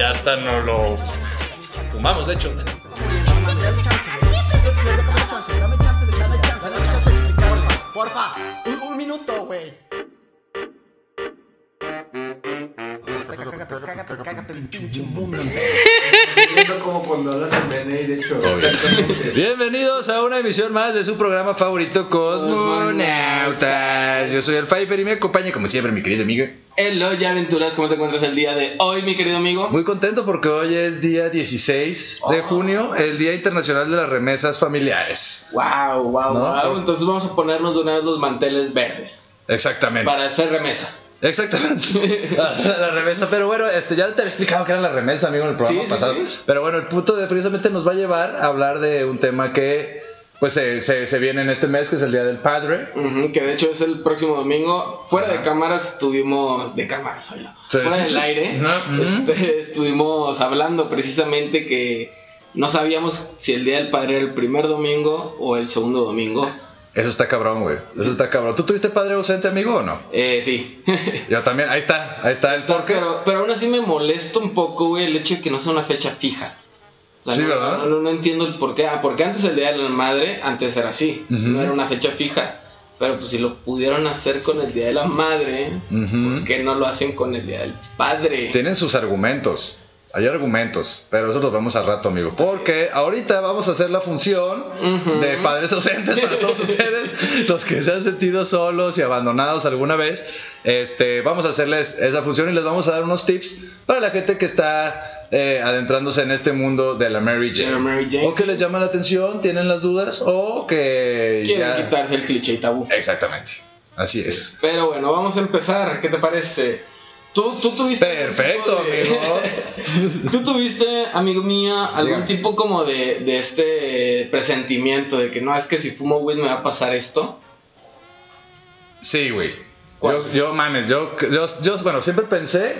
Ya hasta no lo fumamos, de hecho. Porfa, un, minuto, güey. Cágate, cágate, cágate el pinche mundo. Viendo como cuando hablas en BNI, de hecho. Exactamente. Bienvenidos a una emisión más de su programa favorito Cosmonautas. Yo soy el Pfeiffer y me acompaña como siempre mi querido amigo. Hello, ya aventuras, ¿cómo te encuentras el día de hoy, mi querido amigo? Muy contento porque hoy es día 16 de junio, el Día Internacional de las Remesas Familiares. Wow, wow, ¿No? wow. Entonces vamos a ponernos de una vez los manteles verdes Exactamente. para hacer remesa. Exactamente. La, la remesa. Pero bueno, este, ya te había explicado que era la remesa, amigo, en el programa Sí, sí, pasado. sí. Pero bueno, el punto de precisamente nos va a llevar a hablar de un tema que pues se, se, se viene en este mes, que es el Día del Padre. Que de hecho es el próximo domingo. Fuera de cámaras estuvimos. De cámaras. Sí, Fuera del aire. Este, estuvimos hablando precisamente que no sabíamos si el día del padre era el primer domingo o el segundo domingo. Eso está cabrón, güey. Eso está cabrón. ¿Tú tuviste padre ausente, amigo, o no? Eh, sí. Yo también. Ahí está. Ahí está el porqué. pero, pero aún así me molesta un poco, güey, el hecho de que no sea una fecha fija. O sea, Sí, no, ¿verdad? No, no- no entiendo el por qué. Ah, porque antes el día de la madre, antes era así. No era una fecha fija. Pero pues si lo pudieron hacer con el día de la madre, Ujú. ¿por qué no lo hacen con el día del padre? Tienen sus argumentos. Hay argumentos, pero eso los vemos al rato, amigo. Porque ahorita vamos a hacer la función de padres ausentes para todos ustedes, los que se han sentido solos y abandonados alguna vez. Este, vamos a hacerles esa función y les vamos a dar unos tips para la gente que está eh, adentrándose en este mundo de la Mary Jane. La Mary Jane, o que sí. les llama la atención, tienen las dudas, o que Quieren ya- quitarse el cliché y tabú. Exactamente. Así es. Pero bueno, vamos a empezar. ¿Qué te parece? Tú, tú tuviste. Perfecto, de- ¿Tú tuviste, amigo mío, algún tipo como de, de este presentimiento de que no, es que si fumo weed me va a pasar esto? Sí, güey. Yo, yo, mames, yo, yo, yo, bueno, siempre pensé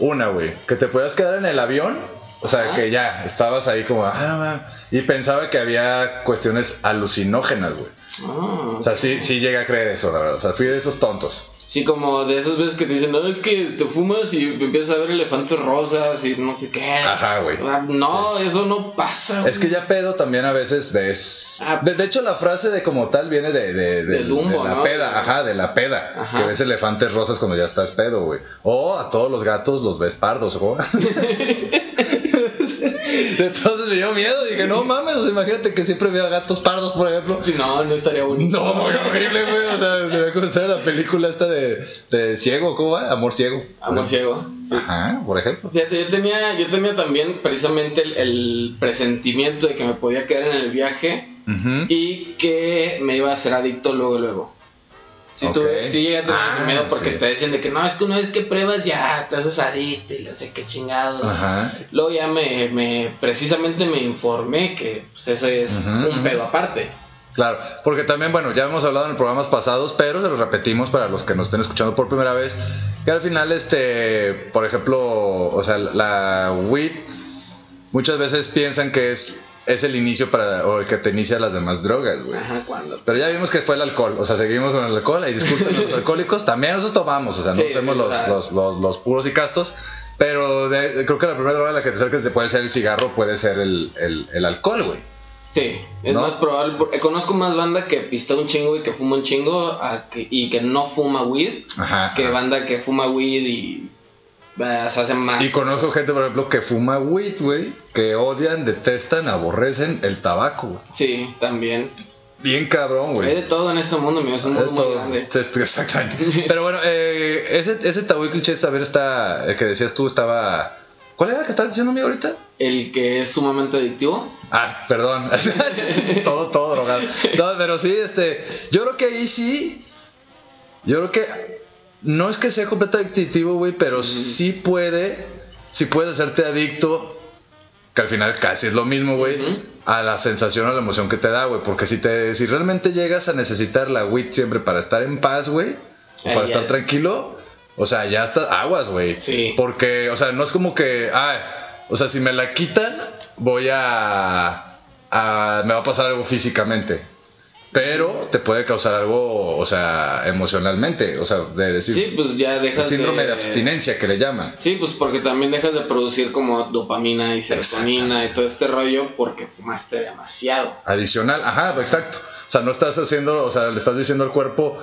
una, güey, que te podías quedar en el avión, o sea, Ajá. que ya estabas ahí como, ah, no mames", y pensaba que había cuestiones alucinógenas, güey. Ah, O sea, sí, sí llegué a creer eso, la verdad. O sea, fui de esos tontos. Sí, como de esas veces que te dicen, no, es que te fumas y empiezas a ver elefantes rosas y no sé qué. Ajá, güey. Ah, No, eso no pasa. Es que güey. ya pedo también a veces ves. Ah. De, de hecho, la frase de como tal viene de, de, De Dumbo, de la ¿no? peda, ajá, de la peda. Ajá. Que ves elefantes rosas cuando ya estás pedo, güey. O a todos los gatos los ves pardos, ¿o? Entonces me dio miedo. Dije, no mames, o sea, imagínate que siempre veo gatos pardos, por ejemplo. No, no estaría bonito. No, muy horrible, güey. O sea, se ve como estar en la película esta de, de ciego, ¿cómo va? Amor ciego. Amor ciego. Sí. Ajá, por ejemplo. Fíjate, yo tenía, yo tenía también precisamente el, el presentimiento de que me podía quedar en el viaje y que me iba a hacer adicto luego, luego. Si sí a tener Ah, ese miedo porque sí. te decían de que no, es que una vez que pruebas ya te haces adicto y no sé qué chingados. Ajá. Luego ya me, me, precisamente me informé que pues, ese es un pedo aparte. Claro, porque también, bueno, ya hemos hablado en programas pasados, pero se los repetimos para los que nos estén escuchando por primera vez, que al final, este, por ejemplo, o sea, la weed, muchas veces piensan que es, es el inicio para, o el que te inicia las demás drogas, güey. Ajá, cuando. Pero ya vimos que fue el alcohol, o sea, seguimos con el alcohol, y disculpen los alcohólicos, también nosotros tomamos, o sea, no Sí, somos los, los, los, los puros y castos, pero de- creo que la primera droga a la que te acerques puede ser el cigarro, puede ser el, el, el alcohol, güey. Sí, es ¿No? más probable. Conozco más banda que pista un chingo y que fuma un chingo a que- y que no fuma weed Ajá. que ajá. banda que fuma weed y se hacen más. Y conozco gente, por ejemplo, que fuma weed, güey, que odian, detestan, aborrecen el tabaco, güey. Sí, también. Bien cabrón, Hay güey. de todo en este mundo, amigo. Es un mundo muy grande. Exactamente. Pero bueno, eh, ese, ese tabú y cliché, a ver, está, el que decías tú estaba... ¿Cuál era el que estás diciendo, amigo, ahorita? El que es sumamente adictivo. Ah, perdón. todo, todo drogado. No, pero sí, este. Yo creo que ahí sí. Yo creo que. No es que sea completamente adictivo, güey, pero sí puede si puedes hacerte adicto, que al final casi es lo mismo, güey, a la sensación o la emoción que te da, güey. Porque si, te, si realmente llegas a necesitar la weed siempre para estar en paz, güey, o Ay, para ya. estar tranquilo, o sea, ya estás aguas, güey. Sí. Porque, o sea, no es como que, ah, o sea, si me la quitan, voy a, a me va a pasar algo físicamente. Pero te puede causar algo, o sea, emocionalmente, o sea, de decir, Sí, pues ya el dejas síndrome de de... abstinencia que le llaman. Sí, pues porque también dejas de producir como dopamina y serotonina y todo este rollo porque fumaste demasiado. Adicional, ajá, exacto. O sea, no estás haciendo, o sea, le estás diciendo al cuerpo,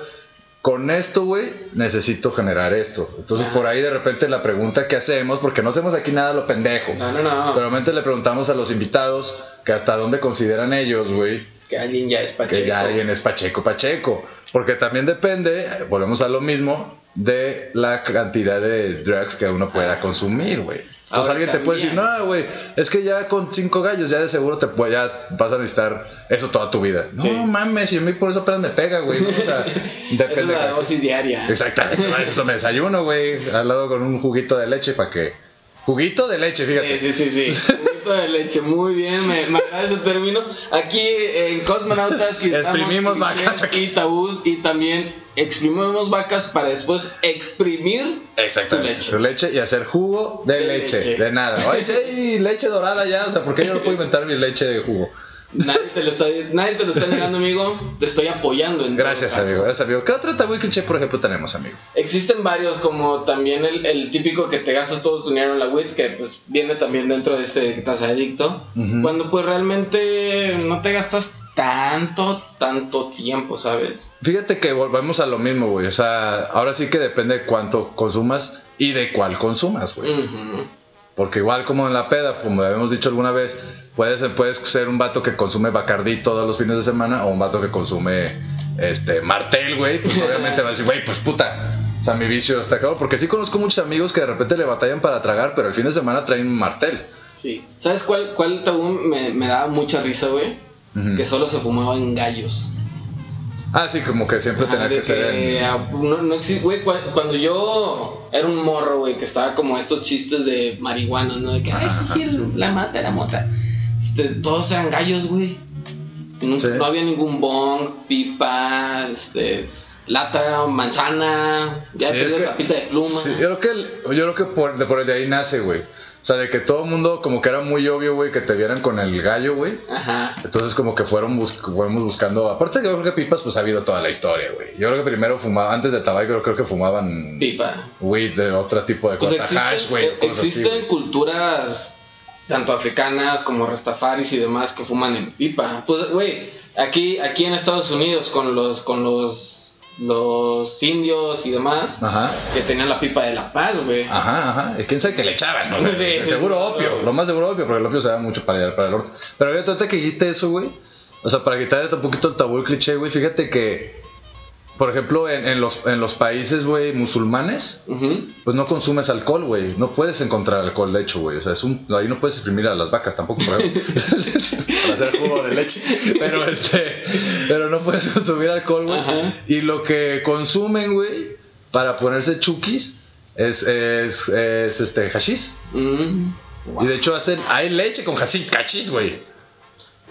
con esto, güey, necesito generar esto. Entonces, Ah. por ahí de repente la pregunta que hacemos, porque no hacemos aquí nada lo pendejo. No, no, no. Pero realmente le preguntamos a los invitados que hasta dónde consideran ellos, güey, que alguien ya es pacheco. que ya alguien es pacheco, pacheco. Porque también depende, volvemos a lo mismo, de la cantidad de drugs que uno pueda consumir, güey. Entonces Ahora alguien te puede decir, no, güey, es que ya con cinco gallos ya de seguro te puede, ya vas a necesitar eso toda tu vida. No Sí. mames, y a mí por eso apenas me pega, güey. ¿no? O sea, es de- dosis diaria. Exactamente, eso me desayuno, güey, al lado con un juguito de leche para que... Juguito de leche, fíjate. Sí, sí, sí, sí. De leche, muy bien, me, me agrada ese término. Aquí en Cosmonautas Exprimimos vacas aquí. y tabús y también exprimimos vacas para después exprimir Exactamente. su leche. Su leche y hacer jugo de, De leche, leche. de nada. Oye, sí, leche dorada ya, o sea, ¿por qué yo no puedo inventar mi leche de jugo? Nadie te lo está, nadie te lo está negando, amigo. Te estoy apoyando en Gracias, amigo, gracias, amigo. ¿Qué otro tabú cliché, por ejemplo, tenemos, amigo? Existen varios, como también el, el típico que te gastas todo tu dinero en la WIT, que pues viene también dentro de este que estás adicto. Cuando pues realmente no te gastas tanto, tanto tiempo, ¿sabes? Fíjate que volvemos a lo mismo, güey. O sea, ahora sí que depende de cuánto consumas y de cuál consumas, güey. Ujú. Porque igual como en la peda, como habíamos dicho alguna vez, puedes, puedes ser un vato que consume Bacardí todos los fines de semana o un vato que consume este Martel, güey. Pues obviamente va a decir, güey, pues puta. O sea, mi vicio está acabado. Porque sí conozco muchos amigos que de repente le batallan para tragar, pero el fin de semana traen Martel. Sí. ¿Sabes cuál, cuál tabú me, me daba mucha risa, güey? Que solo se fumaban gallos. Ah, sí, como que siempre Ajá, tenía de que ser en- no, no existe, güey, cua- cuando yo era un morro, güey, que estaba como estos chistes de marihuana, ¿no? De que, ay, jiji, la mata, la mota. Este, todos eran gallos, güey. No, Sí. no había ningún bong, pipa, este, lata, manzana, ya Sí, es que- tapita de pluma. Sí, yo creo que, yo creo que por, de, por el de ahí nace, güey. O sea, de que todo el mundo, como que era muy obvio, güey, que te vieran con el gallo, güey. Ajá. Entonces, como que fueron bus fuimos buscando. Aparte, yo creo que pipas, pues ha habido toda la historia, güey. Yo creo que primero fumaba, antes de tabaco, yo creo que fumaban Pipa. weed de otro tipo de Pues cosas. hash, existen, güey, cosas así, existen güey. culturas tanto africanas como rastafaris y demás que fuman en pipa. Pues, güey, aquí, aquí en Estados Unidos con los, con los, los indios y demás Ajá. que tenían la pipa de la paz, güey. Ajá, ajá. ¿Y quién sabe que le echaban? ¿no? Sí, sí. seguro opio. Lo más seguro opio, porque el opio se da mucho para, para el norte. Pero ahorita ahorita que dijiste eso, güey. O sea, para quitarle un poquito el tabú el cliché, güey. Fíjate que, por ejemplo, en, en los, en los países, güey, musulmanes, pues no consumes alcohol, güey. No puedes encontrar alcohol, de hecho, güey. O sea, es un, ahí no puedes exprimir a las vacas tampoco, por ejemplo. para hacer jugo de leche. Pero este, pero no puedes consumir alcohol, güey. Y lo que consumen, güey, para ponerse chukis es, es, es este hashish. Mm. Y de hecho hacen, hay leche con hashish, cachis, güey.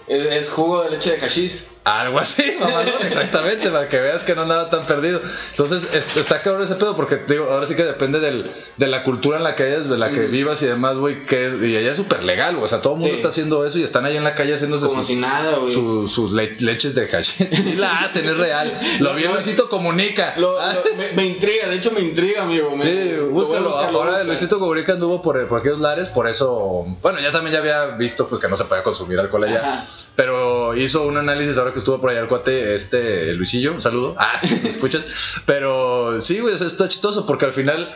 Es, es jugo de leche de hashish. Algo así, mamalón, exactamente, para que veas que no andaba tan perdido. Entonces, es- está cabrón ese pedo, porque digo, ahora sí que depende del, de la cultura en la que hayas, de la que Mm. vivas y demás, güey, que y allá es súper legal, güey. O sea, todo el mundo Sí. está haciendo eso y están ahí en la calle haciéndose Como sus, si nada, güey. su- sus le- leches de hashish. Y la hacen, es real. Lo Lo- vi en lo- Luisito Comunica. Lo- Ah, lo- me, me intriga, de hecho me intriga, amigo. me- Sí, búscalo. Ahora. Luisito Comunica anduvo por, por aquellos lares, por eso. Bueno, ya también ya había visto pues que no se podía consumir alcohol allá. Ajá. Pero hizo un análisis ahora que estuvo por allá el cuate, este Luisillo, un saludo. Ah, ¿me escuchas? Pero sí, güey, o sea, está chistoso porque al final.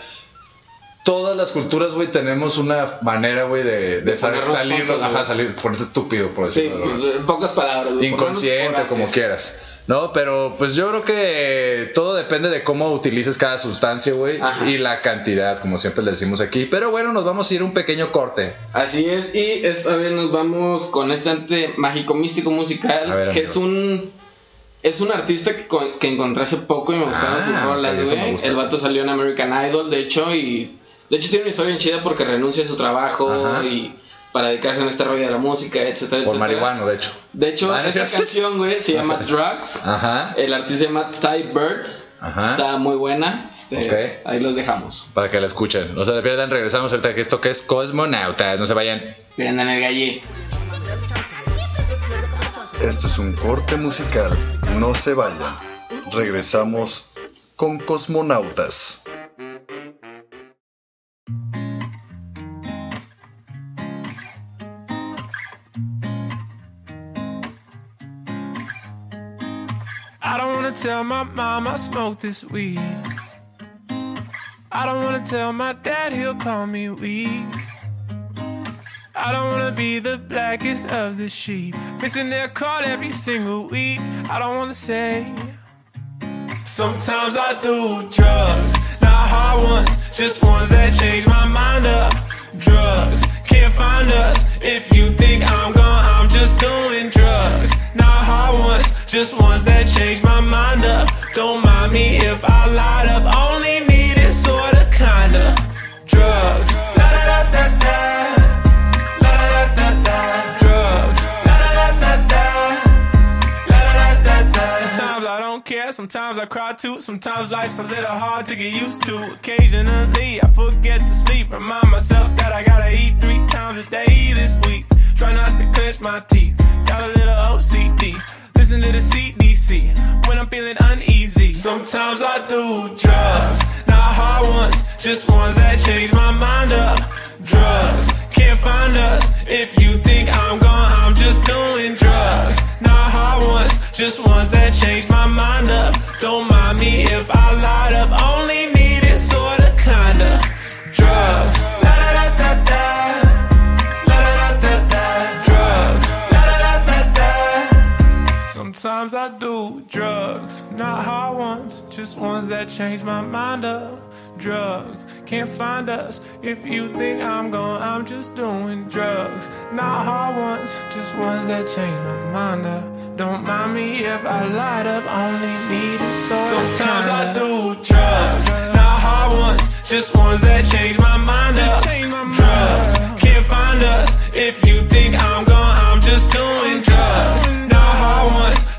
Todas las culturas, güey, tenemos una manera, güey, de, de De sal- ponernos salirnos, tontos, ajá, salir, ponerte estúpido, por Sí, decirlo. manera. en pocas palabras. güey, Inconsciente, como quieras. No, pero pues yo creo que todo depende de cómo utilices cada sustancia, güey. Ajá. Y la cantidad, como siempre le decimos aquí. Pero bueno, nos vamos a ir un pequeño corte. Así es, y esta vez nos vamos con este ante mágico místico musical, ver, que amigo. es un es un artista que, que encontré hace poco y me gustaron Ah, sus rolas, güey. El vato salió en American Idol, de hecho, y De hecho, tiene una historia bien chida porque renuncia a su trabajo Ajá. y para dedicarse en este rollo de la música, etcétera, Por etcétera. marihuano, de hecho. De hecho, Ah, ¿no es esa canción, güey, se llama. Drugs. Ajá. El artista se llama Ty Birds. Ajá. Está muy buena. Este, Ok. Ahí los dejamos. Para que la escuchen. No se pierdan, regresamos ahorita que esto que es Cosmonautas. No se vayan. Bien, en el gallí. Esto es un corte musical. No se vayan. Regresamos con Cosmonautas. Tell my mom I smoke this weed. I don't wanna tell my dad he'll call me weak. I don't wanna be the blackest of the sheep, missing their call every single week. I don't wanna say. Sometimes I do drugs, not hard ones, just ones that change my mind up. Drugs can't find us. If you think I'm gone, I'm just doing drugs, not hard ones, just ones that change my mind up. Don't mind me if I light up. Only need it sorta kinda drugs. Drugs. Sometimes I don't care, sometimes I cry too. Sometimes life's a little hard to get used to. Occasionally I forget to sleep. Remind myself that I gotta eat three times a day this week. Try not to clench my teeth. Got a little OCD. Listen to the CDC when I'm feeling uneasy. Sometimes I do drugs, not hard ones, just ones that change my mind up. Drugs can't find us. If you think I'm gone, I'm just doing drugs. Not hard ones, just ones that change my mind up. Don't mind me if I light up. Only need it sorta kinda drugs. Sometimes I do drugs, not hard ones, just ones that change my mind up. Drugs can't find us. If you think I'm gone, I'm just doing drugs, not hard ones, just ones that change my mind up. Don't mind me if I light up, only need a so. Sometimes I do drugs, not hard ones, just ones that change my mind up. Drugs can't find us. If you think I'm gone, I'm just doing drugs, not hard ones,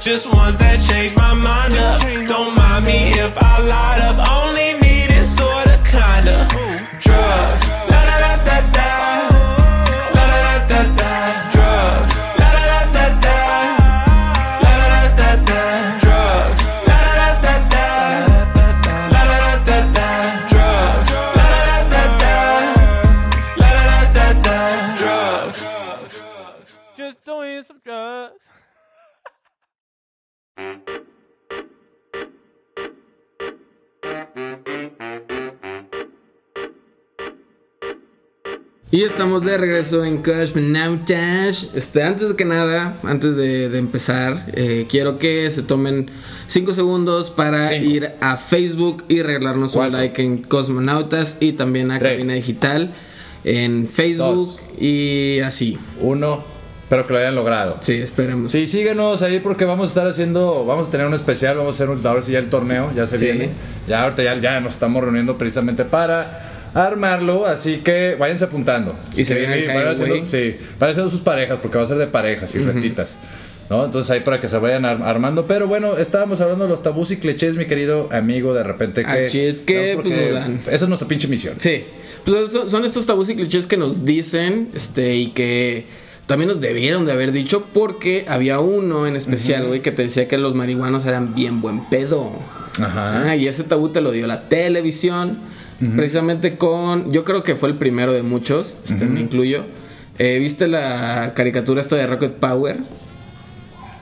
just ones that change my mind. Up. Don't mind me if I light up, only Y estamos de regreso en Cosmonautas. Este, antes de que nada, antes de, de empezar, eh, quiero que se tomen 5 segundos para Cinco. ir a Facebook y regalarnos un like en Cosmonautas y también a Tres. Cabina Digital en Facebook Dos. y así. Uno. Espero que lo hayan logrado. Sí, esperemos. Sí, síguenos ahí porque vamos a estar haciendo, vamos a tener un especial, vamos a hacer un, ahora sí ya el torneo, ya se Sí. viene. Ya ahorita ya, ya nos estamos reuniendo precisamente para armarlo, así que váyanse apuntando. Y se viene el vayan haciendo, highway. Sí, haciendo sus parejas porque va a ser de parejas y retitas. ¿No? Entonces ahí para que se vayan ar- armando. Pero bueno, estábamos hablando de los tabús y clichés, mi querido amigo, de repente que... Es que, ¿no? pues. Esa es nuestra pinche misión. Sí. Pues son- son estos tabús y clichés que nos dicen, este, y que también nos debieron de haber dicho, porque había uno en especial, güey, que te decía que los marihuanos eran bien buen pedo. Ajá. Ah, y ese tabú te lo dio la televisión, precisamente con, yo creo que fue el primero de muchos, este, me incluyo. Eh, ¿Viste la caricatura esta de Rocket Power?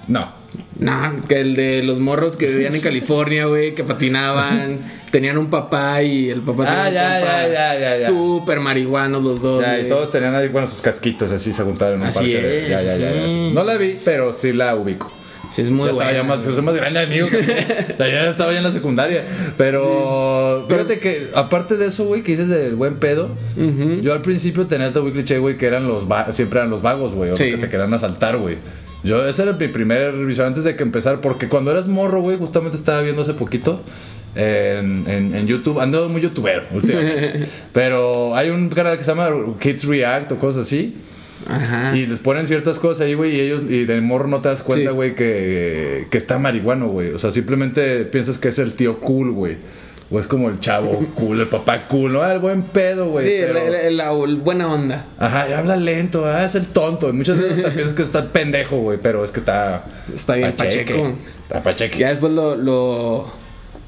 No. Nah, que el de los morros que vivían en California, güey, que patinaban, tenían un papá y el papá Ah, tenía un ya, compa ya, ya, ya, ya. Súper marihuanos los dos. Ya, y todos tenían ahí, bueno, sus casquitos así se juntaron en un Así parque. de- es, ya, ya, ya, ya, sí. No la vi, pero sí la ubico. Sí, es muy ya estaba buena, ya más, soy más grande amigo. O sea, ya estaba ya en la secundaria. Pero fíjate que, aparte de eso, güey, que dices del buen pedo, yo al principio tenía el tabú cliché, güey, que eran los siempre eran los vagos, güey, o Sí. que te querían asaltar, güey. Yo, ese era mi primer visión antes de que empezar, porque cuando eras morro, güey, justamente estaba viendo hace poquito en, en- en YouTube. Ando muy youtubero últimamente. Pero hay un canal que se llama Kids React o cosas así. Ajá. Y les ponen ciertas cosas ahí, güey, y ellos, y de morro no te das cuenta, Sí. güey, que, que está marihuano, güey. O sea, simplemente piensas que es el tío cool, güey. O es como el chavo cool, el papá cool, ¿no? Ah, el buen pedo, güey. sí, pero- el- el- la el buena onda. Ajá, y habla lento, ah, es el tonto. Y muchas veces hasta piensas que está pendejo, güey, pero es que está. Está bien pacheco. Está pacheque. Ya después lo, lo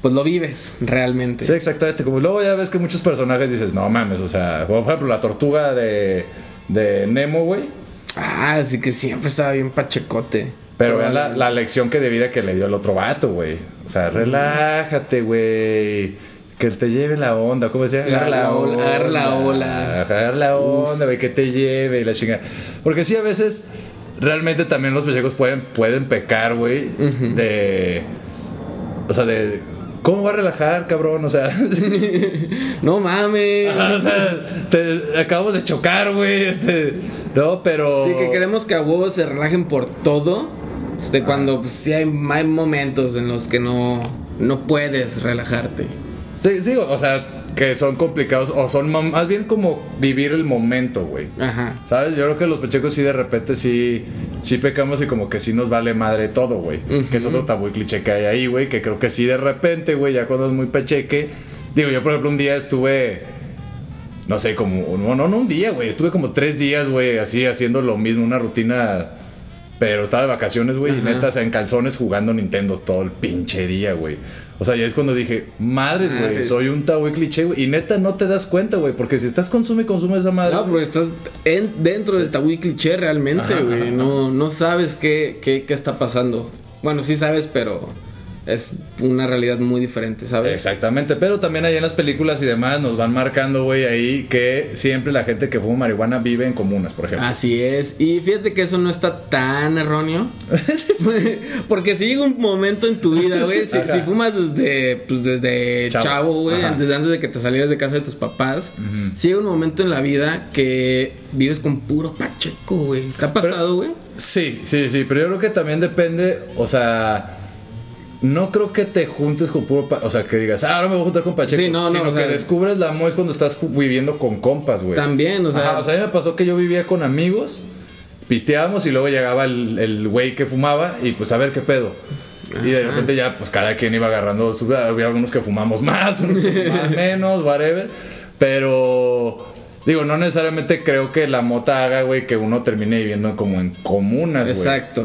pues lo vives realmente. Sí, exactamente. Como luego ya ves que muchos personajes dices, no mames, o sea, como por ejemplo la tortuga de, de Nemo, güey. Ah, así que siempre estaba bien pachecote. Pero vean la, la lección que de vida que le dio el otro vato, güey. O sea, relájate, güey. Que te lleve la onda, ¿cómo decía? La- la ola, agarra la ola. Agarra la onda, güey, que te lleve y la chinga. Porque sí, a veces realmente también los pechecos pueden, pueden pecar, güey. De. O sea, de. ¿Cómo va a relajar, cabrón? O sea. No mames. o sea, te acabamos de chocar, güey. Este, no, pero. Sí, que queremos que a huevos se relajen por todo. Este, cuando pues, sí hay, hay momentos en los que no, no puedes relajarte. Sí, sí, o sea, que son complicados o son más bien como vivir el momento, güey. Ajá. ¿Sabes? Yo creo que los pechecos sí de repente sí, sí pecamos y como que sí nos vale madre todo, güey. Que es otro tabú y cliché que hay ahí, güey. Que creo que sí de repente, güey, ya cuando es muy pecheque. Digo, yo por ejemplo un día estuve, no sé, como, no, no, no un día, güey. Estuve como tres días, güey, así haciendo lo mismo, una rutina. Pero estaba de vacaciones, güey, y neta, o sea, en calzones jugando Nintendo todo el pinche día, güey. O sea, ya es cuando dije, madres, güey, soy un tabú cliché, güey. Y neta, no te das cuenta, güey, porque si estás consume y consume esa madre. No, porque estás en- dentro del tabú cliché realmente, güey. No, no sabes qué, qué, qué está pasando. Bueno, sí sabes, pero es una realidad muy diferente, ¿sabes? Exactamente, pero también ahí en las películas y demás nos van marcando, güey, ahí que siempre la gente que fuma marihuana vive en comunas, por ejemplo. Así es. Y fíjate que eso no está tan erróneo. Porque si llega un momento en tu vida, güey, si, fumas desde, pues desde Chavo. güey, desde antes de que te salieras de casa de tus papás, si llega un momento en la vida que vives con puro pacheco, güey. ¿Te ha pasado, güey? Sí, sí, sí, pero yo creo que también depende, o sea, no creo que te juntes con puro, o sea, que digas, ah, ahora me voy a juntar con Pacheco, Sí, no, no, sino o que descubres la moes cuando estás viviendo con compas, güey. También, o sea- Ajá, o sea, a mí me pasó que yo vivía con amigos, pisteábamos y luego llegaba el el güey que fumaba y pues a ver qué pedo. Y de repente ya, pues cada quien iba agarrando su. Había algunos que fumamos más, unos que fumaban menos, whatever. Pero. Digo, no necesariamente creo que la mota haga, güey, que uno termine viviendo como en comunas, güey. Exacto.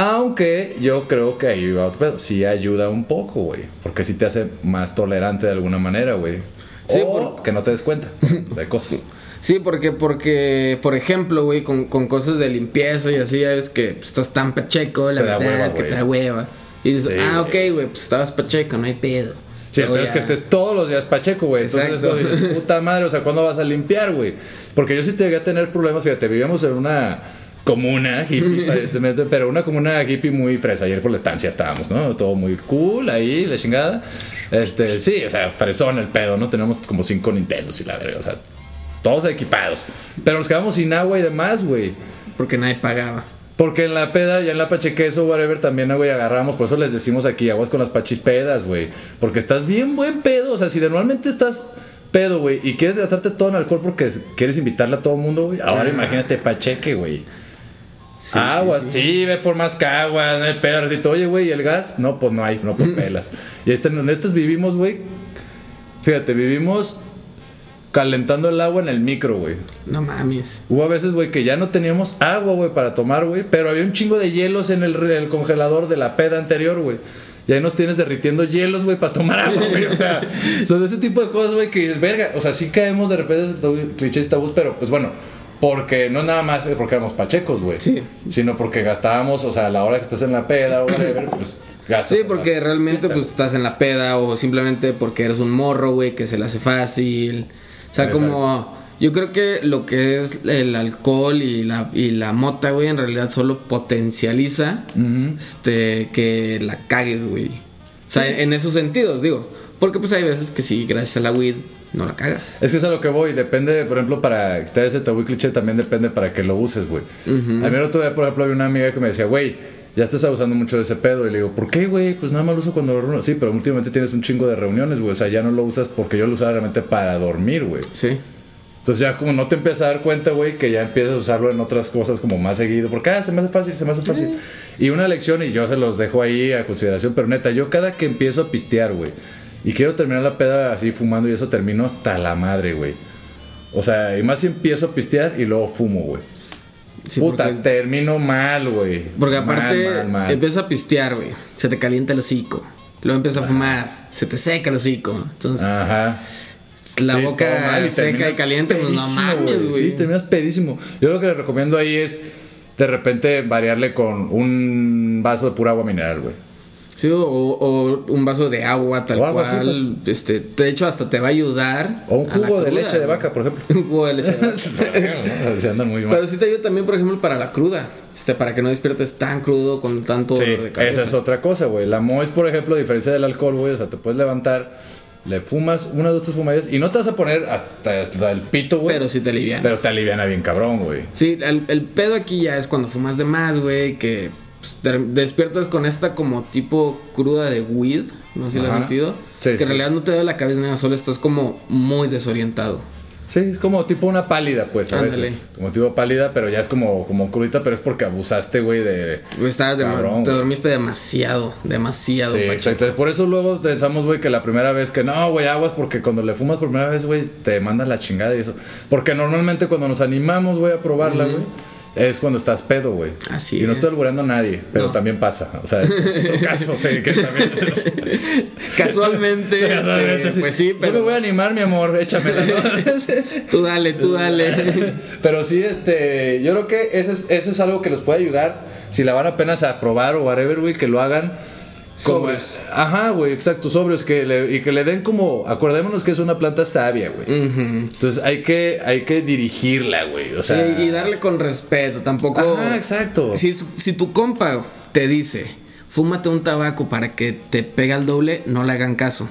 Aunque yo creo que ahí va otro pedo. Sí ayuda un poco, güey. Porque sí te hace más tolerante de alguna manera, güey. Sí, o por- que no te des cuenta de cosas. Sí, porque, porque, por ejemplo, güey, con, con cosas de limpieza y así, ya ves que pues, estás tan pacheco, la verdad, hueva, que te da hueva. Y dices, Sí, ah, ok, güey, pues estabas pacheco, no hay pedo. Sí, peor es que estés todos los días pacheco, güey. Entonces dices, puta madre, o sea, ¿cuándo vas a limpiar, güey? Porque yo sí te llegué a tener problemas, fíjate, vivíamos en una comuna hippie, aparentemente, pero una comuna hippie muy fresa. Ayer por la estancia estábamos, ¿no? Todo muy cool ahí, la chingada. Este, sí, o sea, fresón el pedo, ¿no? Tenemos como cinco Nintendos y la verga, o sea, todos equipados. Pero nos quedamos sin agua y demás, güey. Porque nadie pagaba. Porque en la peda, ya en la pachequeso, whatever, también, güey, agarramos. Por eso les decimos aquí, aguas con las pachispedas, güey. Porque estás bien buen pedo. O sea, si normalmente estás pedo, güey, y quieres gastarte todo en alcohol porque quieres invitarle a todo el mundo, güey. Ahora Ah. imagínate pacheque, güey. Sí, aguas, sí, sí, sí. ve por más caguas, no hay pedo. Ratito, Oye, güey, ¿y el gas? No, pues no hay, no, pues pelas. Y este, netas vivimos, güey. Fíjate, vivimos calentando el agua en el micro, güey. No mames. Hubo a veces, güey, que ya no teníamos agua, güey, para tomar, güey. Pero había un chingo de hielos en el, el congelador de la peda anterior, güey. Y ahí nos tienes derritiendo hielos, güey, para tomar agua, güey. O sea, son ese tipo de cosas, güey, que dices, verga. O sea, sí caemos de repente clichés tabús, pero pues bueno. Porque no nada más porque éramos pachecos, güey. Sí. Sino porque gastábamos, o sea, a la hora que estás en la peda o whatever, pues gastas. Sí, porque realmente fiesta, pues estás en la peda o simplemente porque eres un morro, güey, que se le hace fácil. O sea, Exacto. como yo creo que lo que es el alcohol y la, y la mota, güey, en realidad solo potencializa este que la cagues, güey. O sea, en esos sentidos, digo. Porque pues hay veces que sí, gracias a la weed no la cagas. Es que es a lo que voy, depende, por ejemplo, para quitar ese tabú y cliché también depende para que lo uses, güey. A mí el otro día, por ejemplo, había una amiga que me decía, güey, ya estás abusando mucho de ese pedo. Y le digo, ¿por qué, güey? Pues nada más lo uso cuando reúno. Sí, pero últimamente tienes un chingo de reuniones, güey. O sea, ya no lo usas porque yo lo usaba realmente para dormir, güey. Sí. Entonces ya como no te empiezas a dar cuenta, güey, que ya empiezas a usarlo en otras cosas como más seguido. Porque, ah, se me hace fácil, se me hace fácil. Y una lección, y yo se los dejo ahí a consideración, pero neta, yo cada que empiezo a pistear, güey, y quiero terminar la peda así fumando y eso termino hasta la madre, güey. O sea, y más si empiezo a pistear y luego fumo, güey. Sí, Puta, porque- termino mal, güey. Porque Mal, aparte mal, mal. empieza a pistear, güey. Se te calienta el hocico. Luego empieza a fumar. Se te seca el hocico. Entonces, Ajá. la Sí, boca mal y seca y caliente, pues no mames, güey. Sí, terminas pedísimo. Yo lo que les recomiendo ahí es de repente variarle con un vaso de pura agua mineral, güey. Sí, o, o un vaso de agua tal sí, cual. este, de hecho, hasta te va a ayudar. O un a la jugo de cruda, leche de vaca, por ejemplo. un jugo de leche de vaca. Se andan muy mal. Pero sí te ayuda también, por ejemplo, para la cruda. Este, para que no despiertes tan crudo con tanto Sí, dolor de cabeza. esa es otra cosa, güey. La Moes, por ejemplo, a diferencia del alcohol, güey, o sea, te puedes levantar, le fumas una, dos, tres fumadillas y no te vas a poner hasta, hasta el pito, güey. Pero sí te alivianas. Pero te aliviana bien cabrón, güey. Sí, el, el pedo aquí ya es cuando fumas de más, güey, que pues, te despiertas con esta como tipo cruda de weed, no sé si lo has sentido. Sí, que sí. en realidad no te da la cabeza nada, solo estás como muy desorientado. Sí, es como tipo una pálida, pues, a Ándale. veces. Como tipo pálida, pero ya es como, como crudita, pero es porque abusaste, güey, de... Estabas dema- Cabrón, te güey. dormiste demasiado, demasiado. Sí, exacto. Por eso luego pensamos, güey, que la primera vez que no, güey, aguas, porque cuando le fumas por primera vez, güey, te manda la chingada y eso. Porque normalmente cuando nos animamos, güey, a probarla, güey, es cuando estás pedo, güey. Así Y no es. estoy albureando a nadie, pero No. también pasa. O sea, es, es otro caso, sí, que también. Casualmente, Casualmente, este, pues sí, Yo me pero voy a animar, mi amor, échamela, tú dale, tú dale. Pero sí, este, yo creo que eso es, eso es algo que les puede ayudar. Si la van apenas a probar o whatever, güey, que lo hagan. Como- Sobrios. Ajá, güey, exacto, sobrios. Que le- y que le den como. Acordémonos que es una planta sabia, güey. Entonces hay que, hay que dirigirla, güey. O sea. Sí, y darle con respeto, tampoco. Ajá, exacto. Si, si tu compa te dice, fúmate un tabaco para que te pegue al doble, no le hagan caso.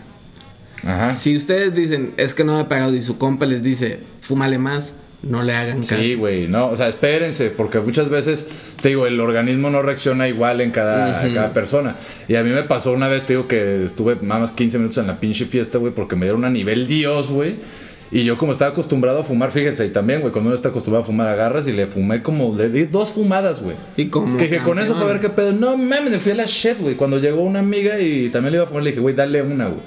Ajá. Si ustedes dicen, es que no me ha pegado y su compa les dice, fúmale más, no le hagan caso. Sí, güey, no, o sea, espérense, porque muchas veces, te digo, el organismo no reacciona igual en cada, cada persona. Y a mí me pasó una vez, te digo, que estuve nada más 15 minutos en la pinche fiesta, güey, porque me dieron a nivel Dios, güey. Y yo como estaba acostumbrado a fumar, fíjense, y también, güey, cuando uno está acostumbrado a fumar, agarras y le fumé como, le di dos fumadas, güey. Y como Que dije, con eso para ver qué pedo. No mames, me fui a la shit, güey. Cuando llegó una amiga y también le iba a fumar, le dije, güey, dale una, güey.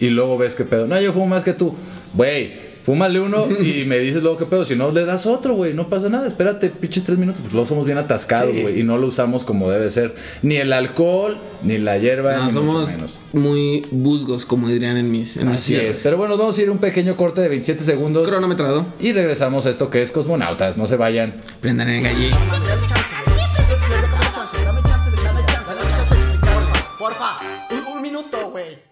Y luego ves qué pedo. No, yo fumo más que tú. Güey, fúmale uno y me dices luego qué pedo. Si no, le das otro, güey. No pasa nada. Espérate, pinches tres minutos. Pues luego somos bien atascados, Sí. güey. Y no lo usamos como debe ser. Ni el alcohol, ni la hierba, No, ni mucho somos menos. muy busgos, como dirían en mis, en Así es. Pero bueno, vamos a ir a un pequeño corte de 27 segundos. Cronometrado. Y regresamos a esto que es Cosmonautas. No se vayan. Prendan el gallito. Porfa, un, un minuto, güey.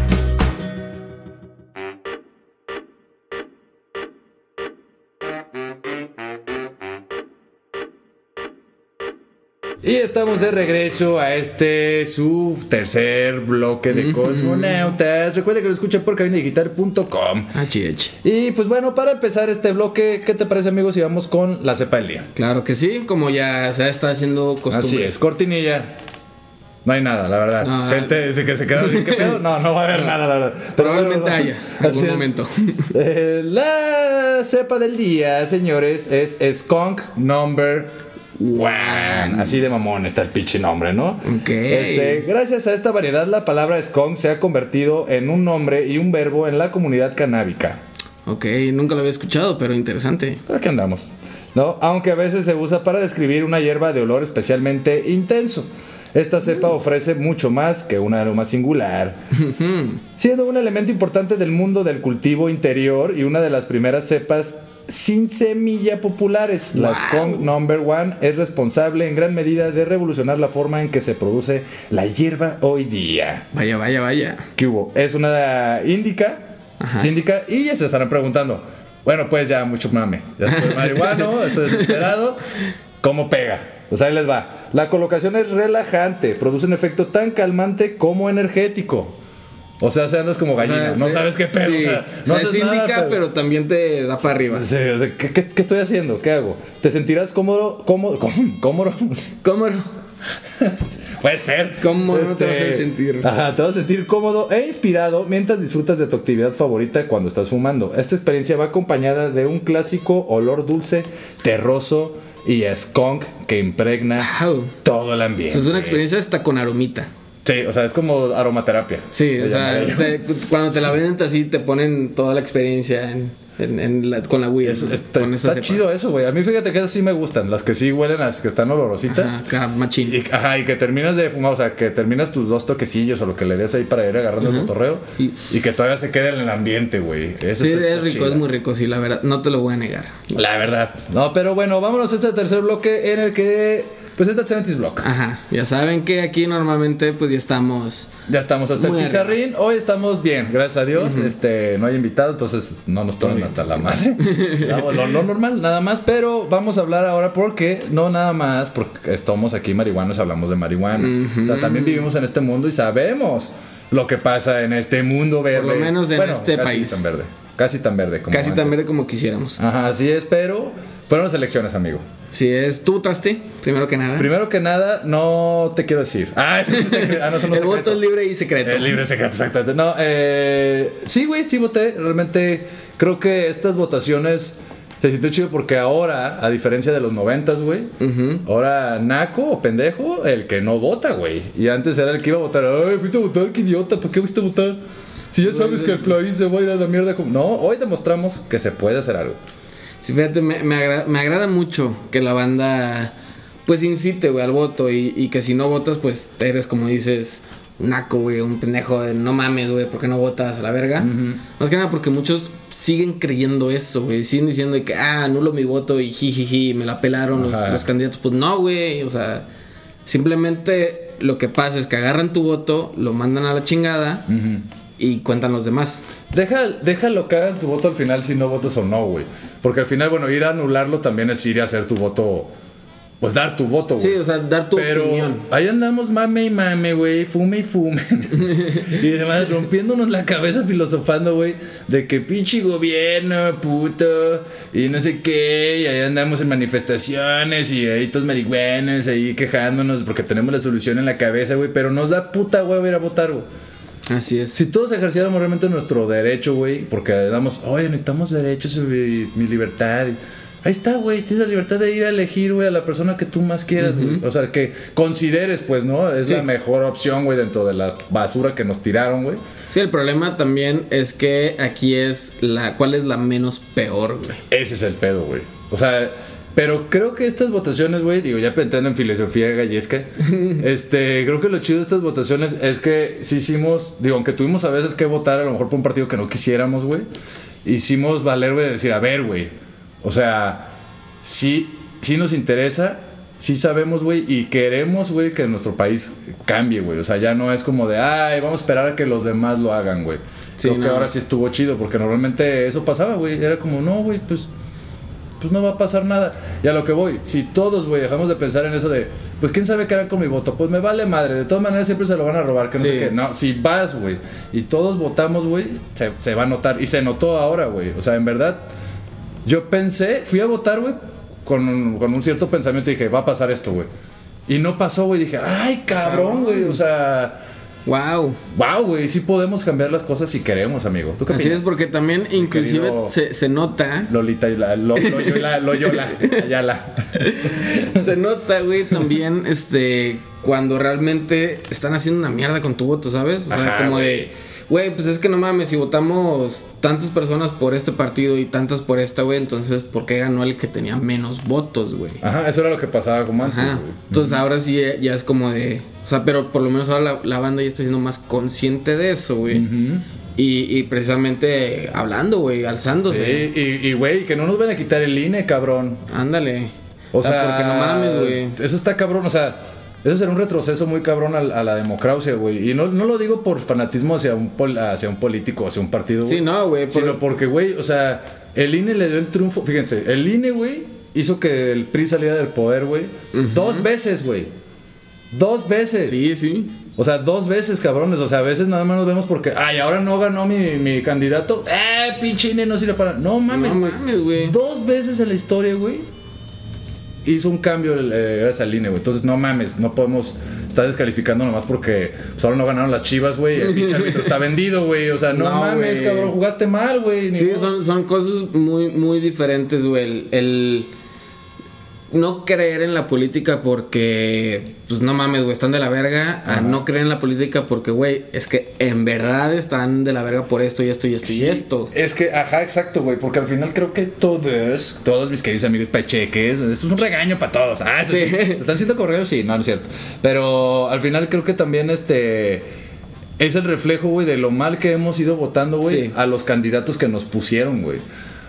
Y estamos de regreso a este su tercer bloque de Cosmonautas. Recuerda que lo escuchan por cabinadigital.com. Y pues bueno, para empezar este bloque, ¿qué te parece amigos si vamos con la cepa del día? Claro que sí, como ya se está haciendo costumbre. Así es, cortinilla. No hay nada, la verdad. No, Gente dice que se queda sin qué pedo. No, no va a haber nada, la verdad. Pero Probablemente bueno, haya, algún momento. Eh, la cepa del día, señores, es Skunk Number One. Así de mamón está el pinche nombre, ¿no? Ok. Este, gracias a esta variedad, la palabra skunk se ha convertido en un nombre y un verbo en la comunidad canábica. Ok, nunca lo había escuchado, pero interesante. Pero aquí andamos. ¿no? Aunque a veces se usa para describir una hierba de olor especialmente intenso. Esta cepa ofrece mucho más que un aroma singular, siendo un elemento importante del mundo del cultivo interior y una de las primeras cepas sin semilla populares. La Skunk Number One es responsable en gran medida de revolucionar la forma en que se produce la hierba hoy día. Vaya, vaya, vaya. ¿Qué hubo? Es una índica síndica y ya se estarán preguntando, bueno, pues ya mucho mame, ya estoy marihuano, estoy desesperado, ¿cómo pega? Pues ahí les va. La colocación es relajante, produce un efecto tan calmante como energético. O sea, se andas como O sea, gallina, no te- sabes qué pedo. sí. O sea, no O sea, es nada, pero también te da para arriba. Sí, o sea, ¿qué, qué, qué estoy haciendo? ¿Qué hago? ¿Te sentirás cómodo? ¿Cómodo? ¿Cómodo? ¿Cómo no? Puede ser. ¿Cómo no te vas a Este, sentir? Ajá, te vas a sentir cómodo e inspirado mientras disfrutas de tu actividad favorita cuando estás fumando. Esta experiencia va acompañada de un clásico olor dulce, terroso y skunk que impregna Wow. todo el ambiente. es una experiencia hasta con aromita. Sí, o sea, es como aromaterapia. Sí, o sea, te- cuando te la venden así, te ponen toda la experiencia en, en- en la- con la. Eso- ¿no? está Con chido eso, güey. A mí fíjate que esas sí me gustan. Las que sí huelen, las que están olorositas. Ajá, machín. Y, ajá, y que terminas de fumar, o sea, que terminas tus dos toquecillos o lo que le des ahí para ir agarrando el cotorreo Y- y, que todavía se quede en el ambiente, güey. Sí, es rico, es muy rico, sí, la verdad. No te lo voy a negar. La verdad. No, pero bueno, vámonos a este tercer bloque en el que. Pues este 70s block. Ajá, ya saben que aquí normalmente pues ya estamos... Ya estamos hasta el pizarrín. Hoy estamos bien, gracias a Dios. Este, no hay invitado, entonces no nos toman hasta la madre. Lo, lo normal, nada más. Pero vamos a hablar ahora porque no nada más porque estamos aquí marihuanos, hablamos de marihuana. O sea, también vivimos en este mundo y sabemos lo que pasa en este mundo verde. lo menos en este casi país. tan verde. Casi tan verde como Casi tan verde como quisiéramos. Ajá, así es, pero fueron las elecciones, amigo. Si es tú votaste, primero que nada. Primero que nada, no te quiero decir. Ah, eso es secreto. Ah, no, eso no es el voto es libre y secreto. Eh, libre secreto, exactamente. No, eh, sí, güey, sí voté. Realmente creo que estas votaciones se sintió chido porque ahora, a diferencia de los noventas, güey, ahora naco o pendejo, el que no vota, güey. Y antes era el que iba a votar. Ay, fuiste a votar, qué idiota, ¿para qué fuiste a votar? Si ya sabes que el país se va a ir a la mierda. como-". No, hoy demostramos que se puede hacer algo. Sí, fíjate, me, me agra- me agrada mucho que la banda pues incite, güey, al voto y, y que si no votas, pues eres como dices, un naco, güey, un pendejo de no mames, güey, ¿por qué no votas a la verga? Más que nada porque muchos siguen creyendo eso, güey, siguen diciendo de que, ah, anulo mi voto y jijiji, me la pelaron los, los candidatos. Pues no, güey, o sea, simplemente lo que pasa es que agarran tu voto, lo mandan a la chingada y cuentan los demás. Deja, déjalo que hagan tu voto al final si no votas o no, güey. Porque al final, bueno, ir a anularlo también es ir a hacer tu voto. Pues dar tu voto, güey. Sí, o sea, dar tu Pero opinión. ahí andamos mame y mame, güey, fume y fume. y además rompiéndonos la cabeza filosofando, güey, de que pinche gobierno, puto, y no sé qué, y ahí andamos en manifestaciones y ahí todos marihuanos, ahí quejándonos porque tenemos la solución en la cabeza, güey, pero nos da puta hueva ir a votar, güey. Así es. Si todos ejerciéramos realmente nuestro derecho, güey, porque damos, oye, necesitamos derechos y mi libertad. Ahí está, güey, tienes la libertad de ir a elegir, güey, a la persona que tú más quieras, güey. O sea, que consideres, pues, ¿no? Es Sí. la mejor opción, güey, dentro de la basura que nos tiraron, güey. Sí, el problema también es que aquí es la. ¿Cuál es la menos peor, güey? Ese es el pedo, güey. O sea, pero creo que estas votaciones, güey, digo, ya entrando en filosofía gallesca, este, creo que lo chido de estas votaciones es que sí hicimos, digo, aunque tuvimos a veces que votar a lo mejor por un partido que no quisiéramos, güey, hicimos valer, güey, de decir, a ver, güey, o sea, sí, sí nos interesa, sí sabemos, güey, y queremos, güey, que nuestro país cambie, güey. O sea, ya no es como de, ay, vamos a esperar a que los demás lo hagan, güey. Sí, Creo que no. ahora sí estuvo chido, porque normalmente eso pasaba, güey. Era como, no, güey, pues pues no va a pasar nada. Y a lo que voy, si todos, güey, dejamos de pensar en eso de, pues quién sabe qué harán con mi voto, pues me vale madre, de todas maneras siempre se lo van a robar, que no Sí. sé qué. No, si vas, güey, y todos votamos, güey, se, se va a notar. Y se notó ahora, güey. O sea, en verdad, yo pensé, fui a votar, güey, con, un- con un cierto pensamiento y dije, va a pasar esto, güey. Y no pasó, güey. Dije, ay, cabrón, güey. O sea, Wow. wow, güey. Sí podemos cambiar las cosas si queremos, amigo. ¿Tú qué Así es porque también inclusive se, se nota. Lolita y la, lo, Loyola, Loyola, Ayala. Se nota, güey, también este cuando realmente están haciendo una mierda con tu voto, ¿sabes? O sea, Ajá, como de Güey, pues es que no mames, si votamos tantas personas por este partido y tantas por esta, güey, entonces ¿por qué ganó el que tenía menos votos, güey? Ajá, eso era lo que pasaba como antes, Ajá. Entonces ahora sí eh, ya es como de. O sea, pero por lo menos ahora la, la banda ya está siendo más consciente de eso, güey. y, y precisamente hablando, güey, alzándose. Sí, y, güey, que no nos van a quitar el INE, cabrón. Ándale. O, sea, porque no mames, güey. Eso está cabrón, o sea, eso será un retroceso muy cabrón a, a la democracia, güey. Y no, no lo digo por fanatismo hacia un, pol- hacia un político, hacia un partido, güey. Sí, no, güey. por- Sino porque, güey, o sea, el INE le dio el triunfo. Fíjense, el INE, güey, hizo que el PRI saliera del poder, güey. Dos veces, güey. Dos veces. Sí, sí. O sea, dos veces, cabrones. O sea, a veces nada más nos vemos porque, ay, ahora no ganó mi, mi candidato. Eh, pinche INE no sirve para. No mames, No mames, güey. Dos veces en la historia, güey. Hizo un cambio eh, gracias al INE, güey. Entonces, no mames, no podemos estar descalificando nomás porque pues, ahora no ganaron las chivas, güey. El pinche árbitro está vendido, güey. O sea, no, No, mames, cabrón, jugaste mal, güey. Sí, son, son cosas muy, muy diferentes, güey. El, el no creer en la política porque, pues no mames, güey, están de la verga. A no creer en la política porque, güey, es que en verdad están de la verga por esto y esto y esto y esto. Es que, ajá, exacto, güey, porque al final creo que todos, todos mis queridos amigos pacheques, eso es un regaño para todos. Ah, sí. Sí. ¿Están siendo correos? Sí, no, no es cierto. Pero al final creo que también este es el reflejo, güey, de lo mal que hemos ido votando, güey, Sí. a los candidatos que nos pusieron, güey.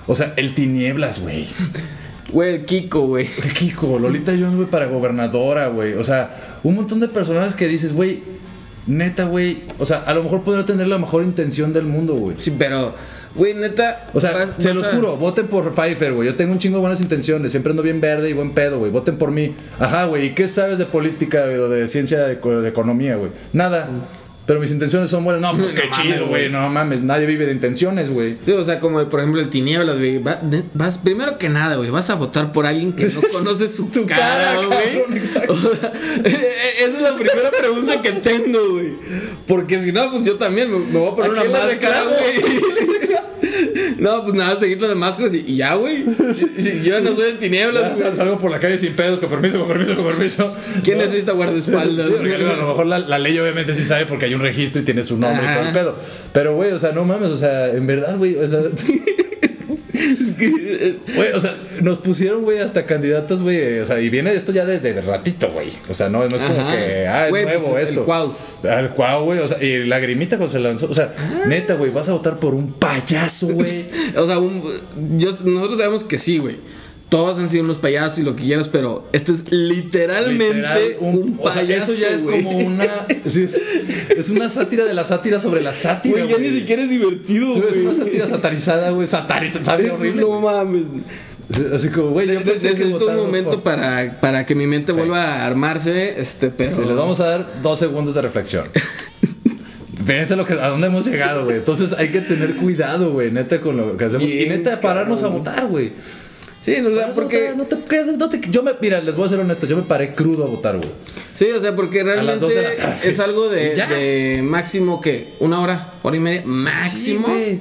O sea, el tinieblas, güey. Güey, el Kiko, güey. El Kiko, Lolita Jones, güey, para gobernadora, güey. O sea, un montón de personajes que dices, güey, neta, güey. O sea, a lo mejor podría tener la mejor intención del mundo, güey. Sí, pero, güey, neta. O sea, vas- se vas los a- juro, voten por Pfeiffer, güey. Yo tengo un chingo de buenas intenciones, siempre ando bien verde y buen pedo, güey. Voten por mí. Ajá, güey. ¿Y qué sabes de política güey, o de ciencia de, de economía, güey? Nada. Pero mis intenciones son buenas. No, pues No qué mames, chido, güey. No mames, nadie vive de intenciones, güey. Sí, o sea, como por ejemplo el Tinieblas, güey. Va- Vas, primero que nada, güey, vas a votar por alguien que no conoces su, Su cara, güey. sea, Esa es la primera pregunta que tengo, güey. Porque si no, pues yo también me, me voy a poner ¿A una máscara, güey. No, pues nada, te quito las máscaras y, y ya, güey. Yo no soy el Ya Tinieblas, güey. salgo por la calle sin pedos, con permiso, con permiso, con permiso. ¿Quién No. es esta guardaespaldas? Sí, porque, a lo mejor la, la ley obviamente sí sabe porque hay un registro y tiene su nombre y todo el Ajá. pedo. Pero, güey, o sea, no mames, o sea, en verdad, güey, o sea... Güey, o sea, nos pusieron, güey, hasta candidatos, güey. O sea, y viene esto ya desde ratito, güey. O sea, no, no es como que, ah, es Güey, nuevo pues, el esto. Cuau. Al cuau, güey. O sea, y lagrimita cuando se lanzó. O sea, Ah. neta, güey, vas a votar por un payaso, güey. O sea, un- yo- nosotros sabemos que sí, güey. Todos han sido unos payasos y lo que quieras, pero este es literalmente Literal, un, o sea, payaso. eso ya es como una. es, es una sátira de la sátira sobre la sátira. Güey, ya ni siquiera es divertido, güey. Es una sátira satarizada, güey. Satarizada, sabe horrible. No mames. Así como, güey, yo pensé que Necesito un momento por- para, para que mi mente Sí. vuelva a armarse, este, pero... Sí, les vamos a dar dos segundos de reflexión. Fíjense lo que, a dónde hemos llegado, güey. Entonces hay que tener cuidado, güey, neta, con lo que hacemos. Y neta, pararnos a votar, güey. Sí, o sea, porque... No te quedes, no te, yo me, mira, les voy a ser honesto, yo me paré crudo a votar, güey. Sí, o sea, porque realmente es algo de, máximo que una hora, hora y media, máximo. Sí,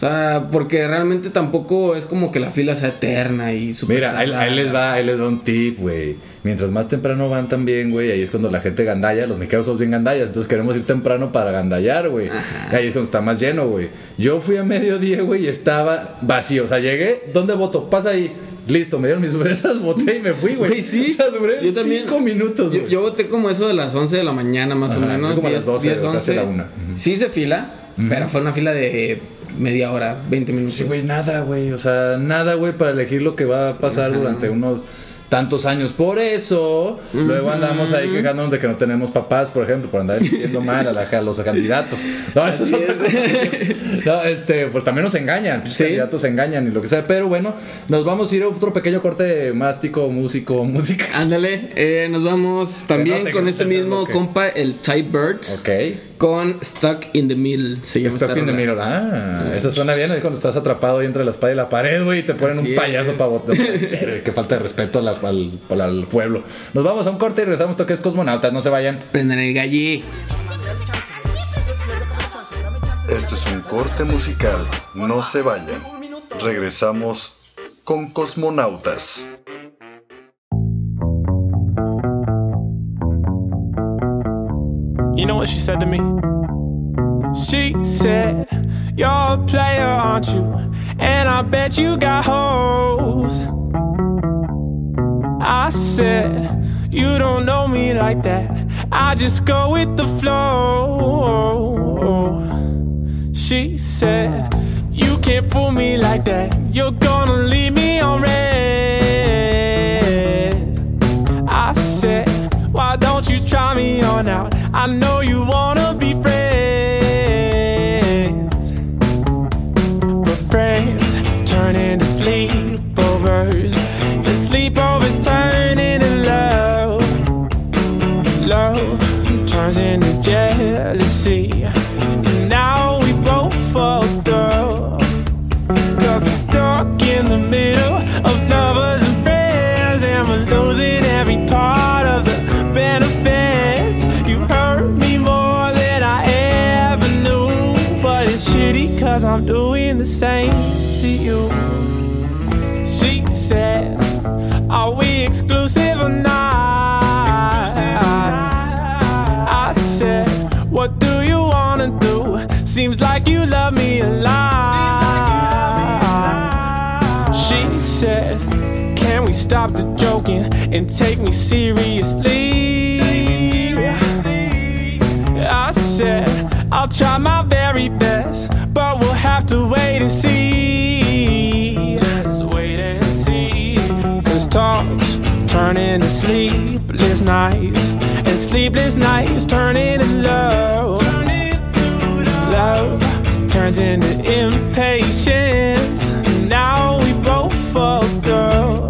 sea, porque realmente tampoco es como que la fila sea eterna y súper Mira, ahí, ahí les va, ahí les va un tip, güey. Mientras más temprano van también, güey, ahí es cuando la gente gandalla. Los mexicanos somos bien gandallas, entonces queremos ir temprano para gandallar, güey. Ahí es cuando está más lleno, güey. Yo fui a mediodía, güey, y estaba vacío. O sea, llegué, ¿dónde voto? Pasa ahí. Listo, me dieron mis cervezas, voté y me fui, güey. Sí. O sea, duré Yo también- cinco minutos, Yo, güey. yo voté como eso de las 11 de la mañana, más o menos. como a 10, las 12, 10, casi 11. la una. Ujú. Sí hice fila, pero fue una fila de media hora, 20 minutos. Sí, güey, nada, güey. O sea, nada, güey, para elegir lo que va a pasar durante unos tantos años. Por eso, luego andamos ahí quejándonos de que no tenemos papás, por ejemplo, por andar eligiendo mal a, la- a los candidatos. No, eso es otra cosa. No, este, pues también nos engañan, Sí. candidatos se engañan y lo que sea. Pero bueno, nos vamos a ir a otro pequeño corte mástico, músico, música. Ándale, eh, nos vamos también con es este mismo bloque. compa, el Type Birds, Ok. Con Stuck in the Middle. Se llama Stuck in the middle. Ah, eso suena bien. Es cuando estás atrapado ahí entre la espada y la pared, güey, y te ponen Así un payaso para güey, Qué falta de respeto al, al- al pueblo. Nos vamos a un corte y regresamos. Esto que es Cosmonautas. No se vayan. Prendan el gallí. Esto es un corte musical. No se vayan. Regresamos con Cosmonautas. What she said to me? She said, You're a player, aren't you? And I bet you got hoes. I said, You don't know me like that. I just go with the flow. She said, You can't fool me like that. You're gonna leave me on red. I said, Why don't you try me on out. I know you wanna be friends. But friends turn into sleepovers. The sleepovers turn into love. Love turns into same to you. She said, Are we exclusive or not? I said, What do you wanna do? Seems like you love me a lot. She said, Can we stop the joking and take me seriously? I said, I'll try my very best, have to wait and see. Let's wait and see. Cause talks turn into sleepless nights, and sleepless nights turn into love. Love turns into impatience. Now we both fucked up.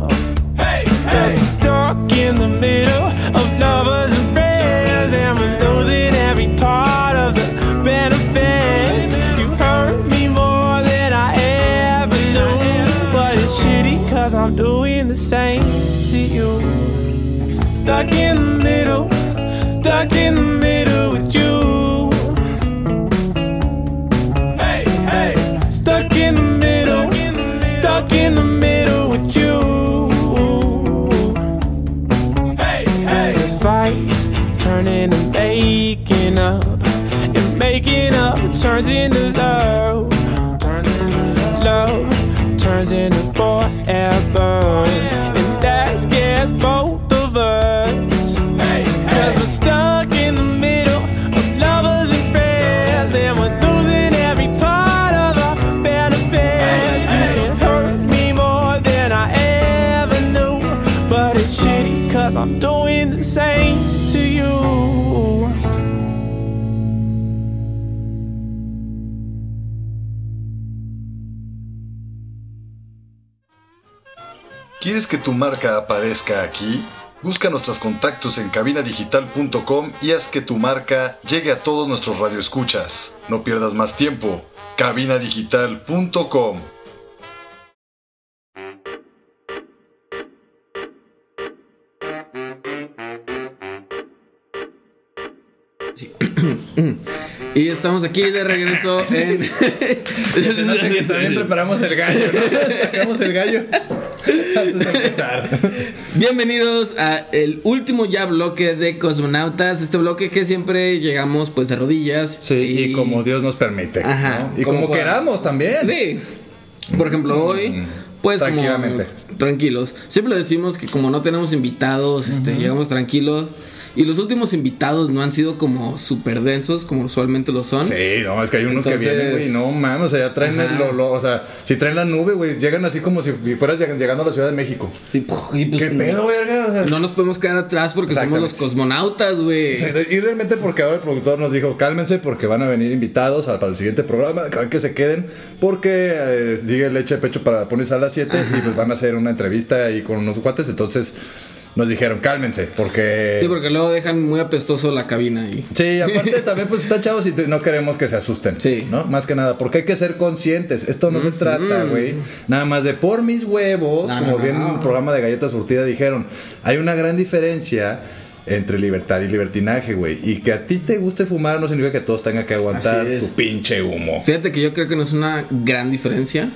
Same to you. Stuck in the middle, stuck in the middle with you. Hey, hey, stuck in the middle, stuck in the middle with you. Hey, hey, this fights turn into making up, and making up turns into love, that ¿Quieres que tu marca aparezca aquí? Busca nuestros contactos en cabinadigital.com y haz que tu marca llegue a todos nuestros radioescuchas. No pierdas más tiempo. cabinadigital.com Y estamos aquí de regreso en. Se nota que también preparamos el gallo, ¿no? Sacamos el gallo antes de empezar. Bienvenidos a el último ya bloque de Cosmonautas. Este bloque que siempre llegamos pues de rodillas. Sí, y, como Dios nos permite. Ajá, ¿no? Y como, como queramos también. Sí. Por ejemplo, hoy, pues como Tranquilamente. tranquilos. Siempre decimos que como no tenemos invitados, este, llegamos tranquilos. Y los últimos invitados no han sido como súper densos como usualmente lo son. Sí, no, es que hay unos Entonces- que vienen, güey, no mames, o sea, ya traen el, lo, lo- o sea, si traen la nube, güey, llegan así como si fueras lleg- llegando a la Ciudad de México. Y, puf, y, pues, ¿Qué pedo, verga? O sea, No nos podemos quedar atrás porque somos los cosmonautas, güey. y realmente porque ahora el productor nos dijo, cálmense porque van a venir invitados para el siguiente programa, que se queden, porque eh, sigue leche de pecho para ponerse a las 7 y pues van a hacer una entrevista ahí con unos cuates, entonces nos dijeron, cálmense, porque... Sí, porque luego dejan muy apestoso la cabina y. Sí, aparte también pues está chavos y no queremos que se asusten. Sí. ¿No? Más que nada, porque hay que ser conscientes. Esto no se trata, güey. Nada más de por mis huevos, No, como no, bien no. en el programa de Galletas Surtida dijeron, hay una gran diferencia entre libertad y libertinaje, güey. Y que a ti te guste fumar no significa que todos tengan que aguantar tu pinche humo. Fíjate que yo creo que no es una gran diferencia.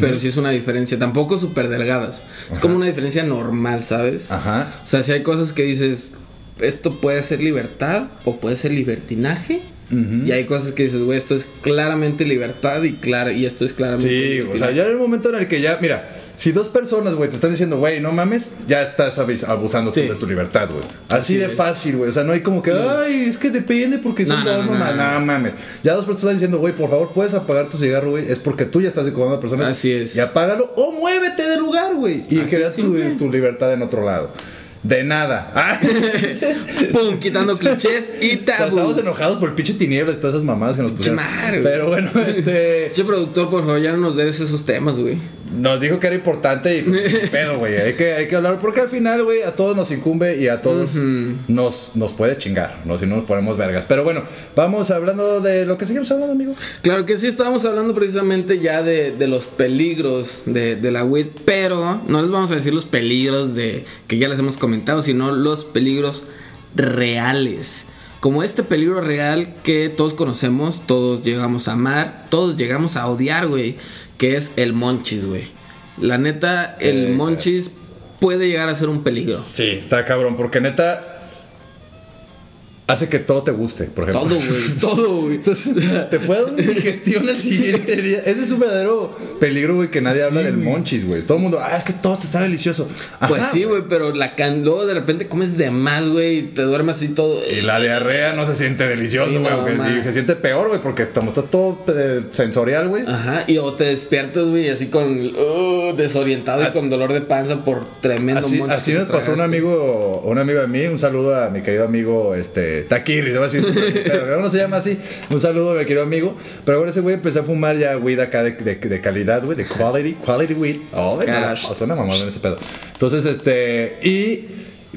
Pero sí es una diferencia. Tampoco súper delgadas. Es como una diferencia normal, ¿sabes? Ajá. O sea, si hay cosas que dices, esto puede ser libertad o puede ser libertinaje. Y hay cosas que dices, güey, esto es claramente libertad y, claro, y esto es claramente. Sí, o sea, ya en el momento en el que ya, mira, si dos personas, güey, te están diciendo, güey, no mames, ya estás abusando Sí. de tu libertad, güey. Así, Así de es. fácil, güey. O sea, no hay como que, ay, es que depende porque son No, dos, no, no, no, mames. Ya dos personas están diciendo, güey, por favor, puedes apagar tu cigarro, güey. Es porque tú ya estás incomodando a personas. Así es. Y apágalo o muévete del lugar, güey. Y Así crea es tu, simple. tu libertad en otro lado. De nada. Ah, Pum, quitando clichés y tabú. Estamos enojados por el pinche tinieblas y todas esas mamadas que nos pusieron. Güey. Pero bueno, este. Che, productor, por favor, ya no nos des esos temas, güey. Nos dijo que era importante y pues, pedo, güey. Hay que, hay que hablar porque al final, güey, a todos nos incumbe y a todos nos, nos puede chingar, ¿no? Si no nos ponemos vergas. Pero bueno, vamos hablando de lo que seguimos hablando, amigo. Claro que sí, estábamos hablando precisamente ya de, de los peligros de, de la weed, pero no les vamos a decir los peligros de que ya les hemos comentado, sino los peligros reales. Como este peligro real que todos conocemos, todos llegamos a amar, todos llegamos a odiar, güey, que es el monchis, güey. La neta, el monchis puede llegar a ser un peligro. Sí, está cabrón, porque neta hace que todo te guste, por ejemplo. Todo, güey, todo, güey. Te puede dar una digestión al siguiente día. Ese es un verdadero peligro, güey, que nadie habla del monchis, güey. Todo el mundo, ah, es que todo te está delicioso. Ajá, Pues sí, güey, pero la can luego de repente comes de más, güey, y te duermes así todo. Y la diarrea no se siente delicioso, Sí, güey. no, y se siente peor, güey, porque como estás todo eh, sensorial, güey. Ajá, y o te despiertas, güey, así con uh, desorientado y con dolor de panza por tremendo Así, monchis así nos pasó un amigo, un amigo de mí, un saludo a mi querido amigo este Taquirri, te voy a decir, pero no se llama así, un saludo mi querido amigo, pero ahora ese güey empezó a fumar ya weed acá de, de, de calidad, güey, de quality, quality weed, oh, Gosh. suena mamón en ese pedo, entonces este, y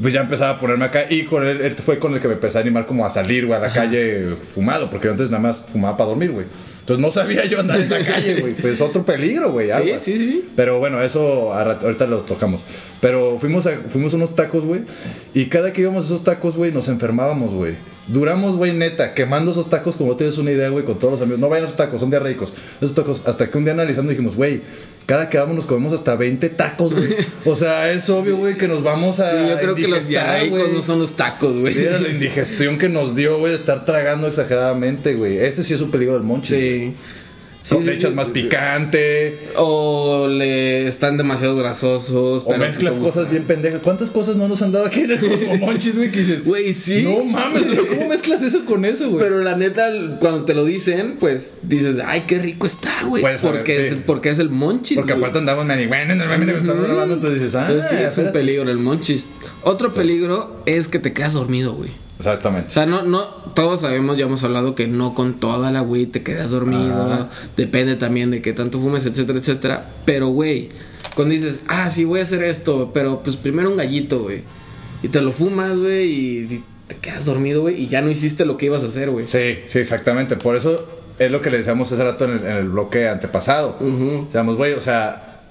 pues ya empezaba a ponerme acá y con él, él fue con el que me empecé a animar como a salir, güey, a la calle fumado, porque yo antes nada más fumaba para dormir, güey. Entonces no sabía yo andar en la calle, güey. Pues otro peligro, güey. Sí, sí, sí. Pero bueno, eso ahorita lo tocamos. Pero fuimos a, fuimos a unos tacos, güey. Y cada que íbamos a esos tacos, güey, nos enfermábamos, güey. Duramos, güey, neta, quemando esos tacos como tienes una idea, güey, con todos los amigos. No vayan a esos tacos, son diarreicos. Esos tacos, hasta que un día analizando dijimos, güey, cada que vamos nos comemos hasta 20 tacos, güey. O sea, es obvio, güey, que nos vamos a. Sí, yo creo que los diarreicos no son los tacos, güey. Mira la indigestión que nos dio, güey, de estar tragando exageradamente, güey. Ese sí es un peligro del monchi. Sí. Sí, Con sí, le echas sí. más picante. O le están demasiado grasosos. O pero mezclas cosas bien pendejas. ¿Cuántas cosas no nos han dado aquí en el monchis, güey? Que dices, Güey, sí. no mames, ¿cómo mezclas eso con eso, güey? Pero la neta, cuando te lo dicen, pues dices, ay, qué rico está, güey. Saber, Porque, sí. es, porque es el monchis. Porque güey. aparte andamos bueno, normalmente cuando estamos grabando, entonces dices, ah, Entonces sí, es un peligro el monchis. Otro peligro es que te quedas dormido, güey. O Exactamente. sea, no, no, todos sabemos, ya hemos hablado que no con toda la weed te quedas dormido. Depende también de qué tanto fumes, etcétera, etcétera. Pero, güey, cuando dices, ah, sí, voy a hacer esto, pero pues primero un gallito, güey. Y te lo fumas, güey, y te quedas dormido, güey, y ya no hiciste lo que ibas a hacer, güey. Sí, sí, exactamente. Por eso es lo que le decíamos hace rato en el, en el bloque antepasado. Decíamos, güey, o sea,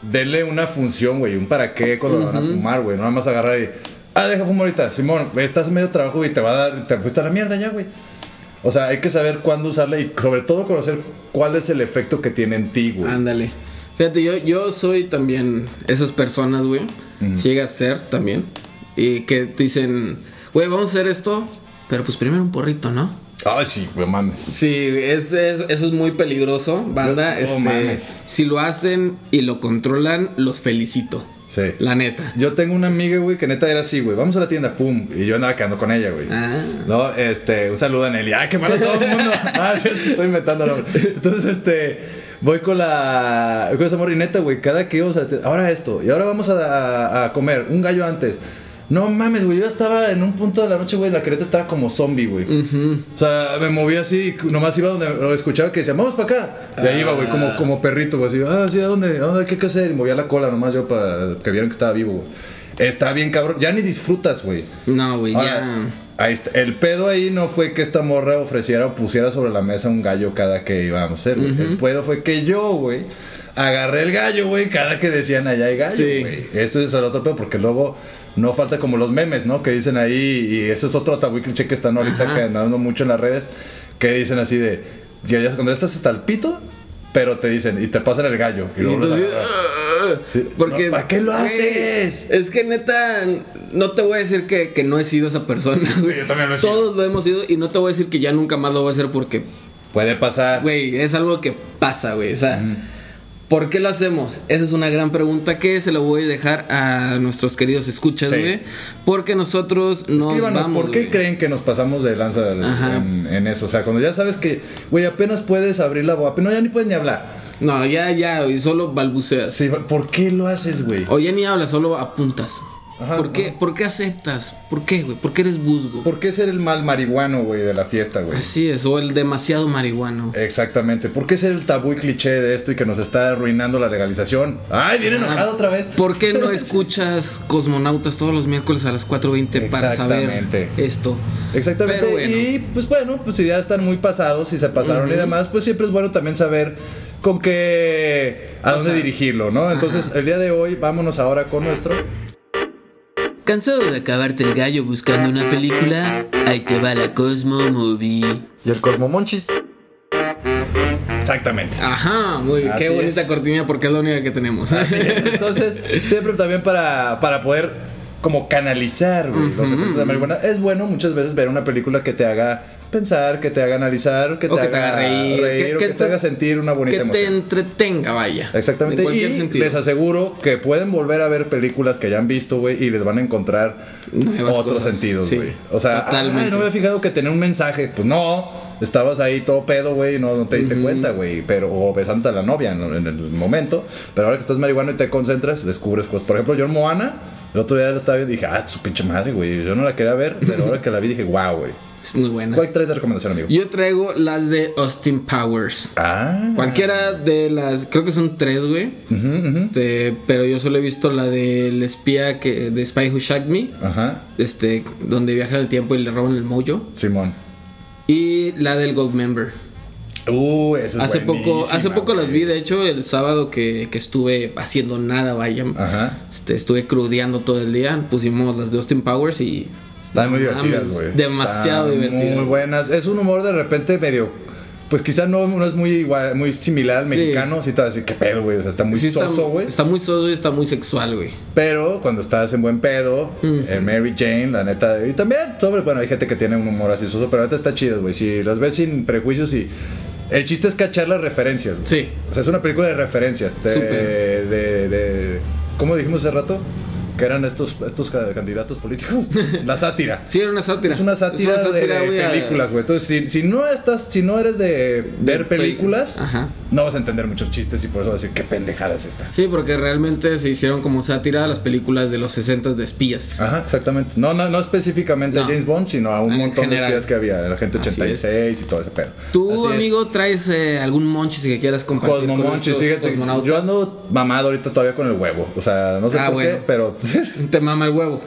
denle una función, güey, un para qué cuando lo van a fumar, güey. No nada más agarrar y, ah, deja fumar ahorita. Simón, estás en medio trabajo y te va a dar, te fuiste a la mierda ya, güey. O sea, hay que saber cuándo usarla y sobre todo conocer cuál es el efecto que tiene en ti, güey. Ándale. Fíjate, yo, yo soy también esas personas, güey. Llega a ser también. Y que te dicen, güey, vamos a hacer esto, pero pues primero un porrito, ¿no? Ay, sí, güey, mames. Sí, es, es- eso es muy peligroso, banda. No este, mames. si lo hacen y lo controlan, los felicito. Sí. La neta. Yo tengo una amiga, güey, que neta era así, güey. Vamos a la tienda, pum. Y yo andaba quedando con ella, güey. Ah. No, este, un saludo a Nelly. Ay, qué malo todo el mundo. Ah, estoy inventando nombre. Entonces, este, voy con la. Con esa morra y neta, güey. Cada que íbamos a. Ahora esto. Y ahora vamos a, a- a comer. Un gallo antes. No mames, güey. Yo estaba en un punto de la noche, güey. La careta estaba como zombie, güey. O sea, me movía así. Nomás iba donde lo escuchaba que decía, vamos para acá. Y ahí iba, güey, como, como perrito, güey. Así, ah, sí, ¿a dónde? ¿A dónde? ¿Qué hay que hacer? Y movía la cola nomás yo para que vieran que estaba vivo, güey. Está bien, cabrón. Ya ni disfrutas, güey. No, güey, ya. ahí está. El pedo ahí no fue que esta morra ofreciera o pusiera sobre la mesa un gallo cada que íbamos a hacer, güey. El pedo fue que yo, güey, agarré el gallo, güey, cada que decían allá hay gallo, Sí. güey. Este es el otro pedo, porque luego no falta como los memes, ¿no? Que dicen ahí, y ese es otro tabú cliché que están ahorita Ajá. andando mucho en las redes, que dicen así de, que ya cuando ya estás hasta el pito, pero te dicen, y te pasan el gallo. Y Y luego entonces. "Ah", Sí. porque No, ¿para qué lo haces? Es que neta, no te voy a decir que, que no he sido esa persona, güey. yo también lo he sido. Todos lo hemos sido y no te voy a decir que ya nunca más lo voy a hacer porque, Puede pasar. güey, es algo que pasa, güey. O sea, ¿por qué lo hacemos? Esa es una gran pregunta que se lo voy a dejar a nuestros queridos escuchas, Sí. güey. Porque nosotros nos Escríbanos, vamos, ¿por qué creen que nos pasamos de lanza en eso? O sea, cuando ya sabes que, güey, apenas puedes abrir la boca, no, ya ni puedes ni hablar. No, ya, ya, y solo balbuceas. Sí, ¿Por qué lo haces, güey? O ya ni hablas, solo apuntas. Ajá, ¿Por, qué. ¿Por qué aceptas? ¿Por qué, güey? ¿Por qué eres busgo? ¿Por qué ser el mal marihuano, güey, de la fiesta, güey? Así es, o el demasiado marihuano. Exactamente. ¿Por qué ser el tabú y cliché de esto y que nos está arruinando la legalización? ¡Ay, viene enojado otra vez! ¿Por qué no escuchas Cosmonautas todos los miércoles a las 4.20 para saber esto? Exactamente. Pero bueno. Y pues bueno, pues si ya están muy pasados, si se pasaron y demás, pues siempre es bueno también saber con qué a O dónde sea, dirigirlo, ¿no? Entonces, el día de hoy vámonos ahora con nuestro ¿Cansado de acabarte el gallo buscando una película? Ahí te va la Cosmo Movie. Y el Cosmomonchis. Exactamente. Ajá, muy bien. Qué bonita es. cortina porque es la única que tenemos. Así es. Entonces, siempre también para, para poder como canalizar los efectos de la marihuana, es bueno muchas veces ver una película que te haga pensar, que te haga analizar, que te, que haga reír, o que, te, haga sentir una bonita que te emoción. entretenga, vaya. Exactamente. En cualquier y sentido. les aseguro que pueden volver a ver películas que ya han visto, güey, y les van a encontrar Nuevas otros cosas. sentidos, Sí, güey. o sea, ay, no me había fijado que tenía un mensaje. Pues no, estabas ahí todo pedo, güey, y no, no te diste cuenta, güey. Pero, o besándote a la novia en, en el momento. Pero ahora que estás marihuana y te concentras, descubres cosas. Por ejemplo, yo en Moana, el otro día la estaba viendo y dije, ah, su pinche madre, güey. Yo no la quería ver, pero ahora que la vi dije, wow, güey. Es muy buena. ¿Cuál traes de recomendación, amigo? Yo traigo las de Austin Powers. Ah. Cualquiera de las, creo que son tres, güey. Este, pero yo solo he visto la del espía que de Spy Who Shagged Me, Ajá. este, donde viajan el tiempo y le roban el mojo, Simón. y la del Gold Member. Uh, esa es hace poco, hace poco las vi, de hecho, el sábado que, que estuve haciendo nada, vaya. Ajá. Este, estuve crudeando todo el día. Pusimos las de Austin Powers y. Están muy divertidas, güey. Demasiado Están divertidas. Muy buenas. Es un humor de repente medio. Pues quizás no, no es muy igual, muy similar al Sí. mexicano. Sí, te vas a decir, qué pedo, güey. O sea, está muy Sí, soso, güey. está muy soso y está muy sexual, güey. Pero cuando estás en buen pedo, en Mary Jane, la neta. Y también, sobre, bueno, hay gente que tiene un humor así soso, pero la neta está chido, güey. Si las ves sin prejuicios y. El chiste es cachar las referencias, güey. Sí. O sea, es una película de referencias. De, de, de- ¿Cómo dijimos hace rato? Que eran estos, estos ca- candidatos políticos. La sátira. Sí, era una sátira. Es una sátira, Es una sátira, de, a- películas, güey. Entonces, si, si no estás, si no eres de ver pel- películas, Ajá. no vas a entender muchos chistes y por eso vas a decir qué pendejada es esta. Sí, porque realmente se hicieron como sátira a las películas de los 60 de espías. Ajá, exactamente. No, no, no específicamente No. a James Bond, sino a un En montón general. de espías que había, la gente Así 86 y todo ese pedo. ¿Tú, Así es. amigo, traes eh, algún monchis que quieras compartir Cosmo con Monchis, estos fíjate, yo ando mamado ahorita todavía con el huevo. O sea, no sé Ah, por bueno. qué, pero Te mama el huevo.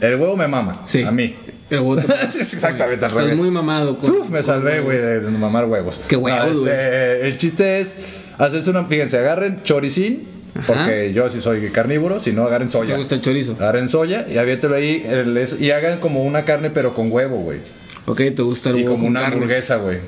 el huevo me mama. Sí. A mí. El huevo te mama. Sí, es exactamente al Estás revés. muy mamado. con- Uf, me con salvé, güey, de, de mamar huevos. Qué huevos, No, güey. este, El chiste es hacerse una. Fíjense, agarren choricín, Ajá. porque yo sí soy carnívoro, si no, agarren ¿Te soya. gusta el chorizo? Agarren soya y aviéntelo ahí el- y hagan como una carne, pero con huevo, güey. Ok, te gusta el Y huevo como con una carnes. hamburguesa, güey.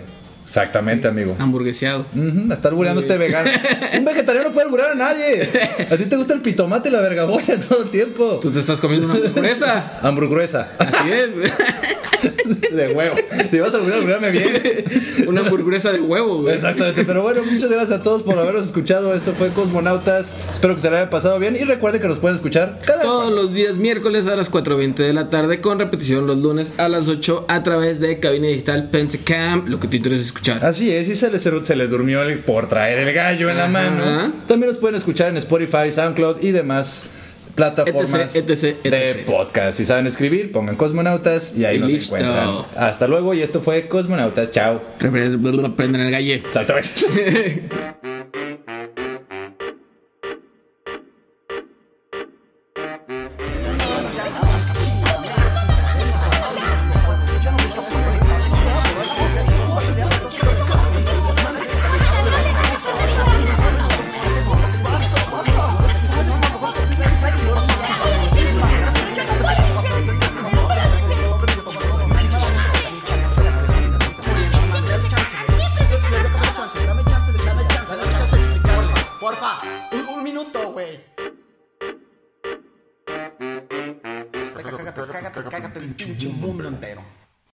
Exactamente, amigo. Hamburgueseado. Ujú, me está albureando este vegano. Un vegetariano no puede alburear a nadie. A ti te gusta el pitomate y la vergaboya todo el tiempo. Tú te estás comiendo una hamburguesa. Hamburguesa. Así es. De huevo. Si vas a albureame bien. una hamburguesa de huevo, güey. Exactamente, pero bueno, muchas gracias a todos por habernos escuchado. Esto fue Cosmonautas. Espero que se le haya pasado bien y recuerden que nos pueden escuchar cada Todos los días miércoles a las 4.20 de la tarde con repetición los lunes a las 8 a través de cabina digital Pensecamp, lo que te interesa escuchar. Así es, y se les, se les durmió el- por traer el gallo en la mano. También nos pueden escuchar en Spotify, SoundCloud y demás plataformas Etc, etc, de podcast. Si saben escribir, pongan Cosmonautas y ahí Y nos listo. encuentran. Hasta luego y esto fue Cosmonautas. Chao. Prenden el galle. Exactamente.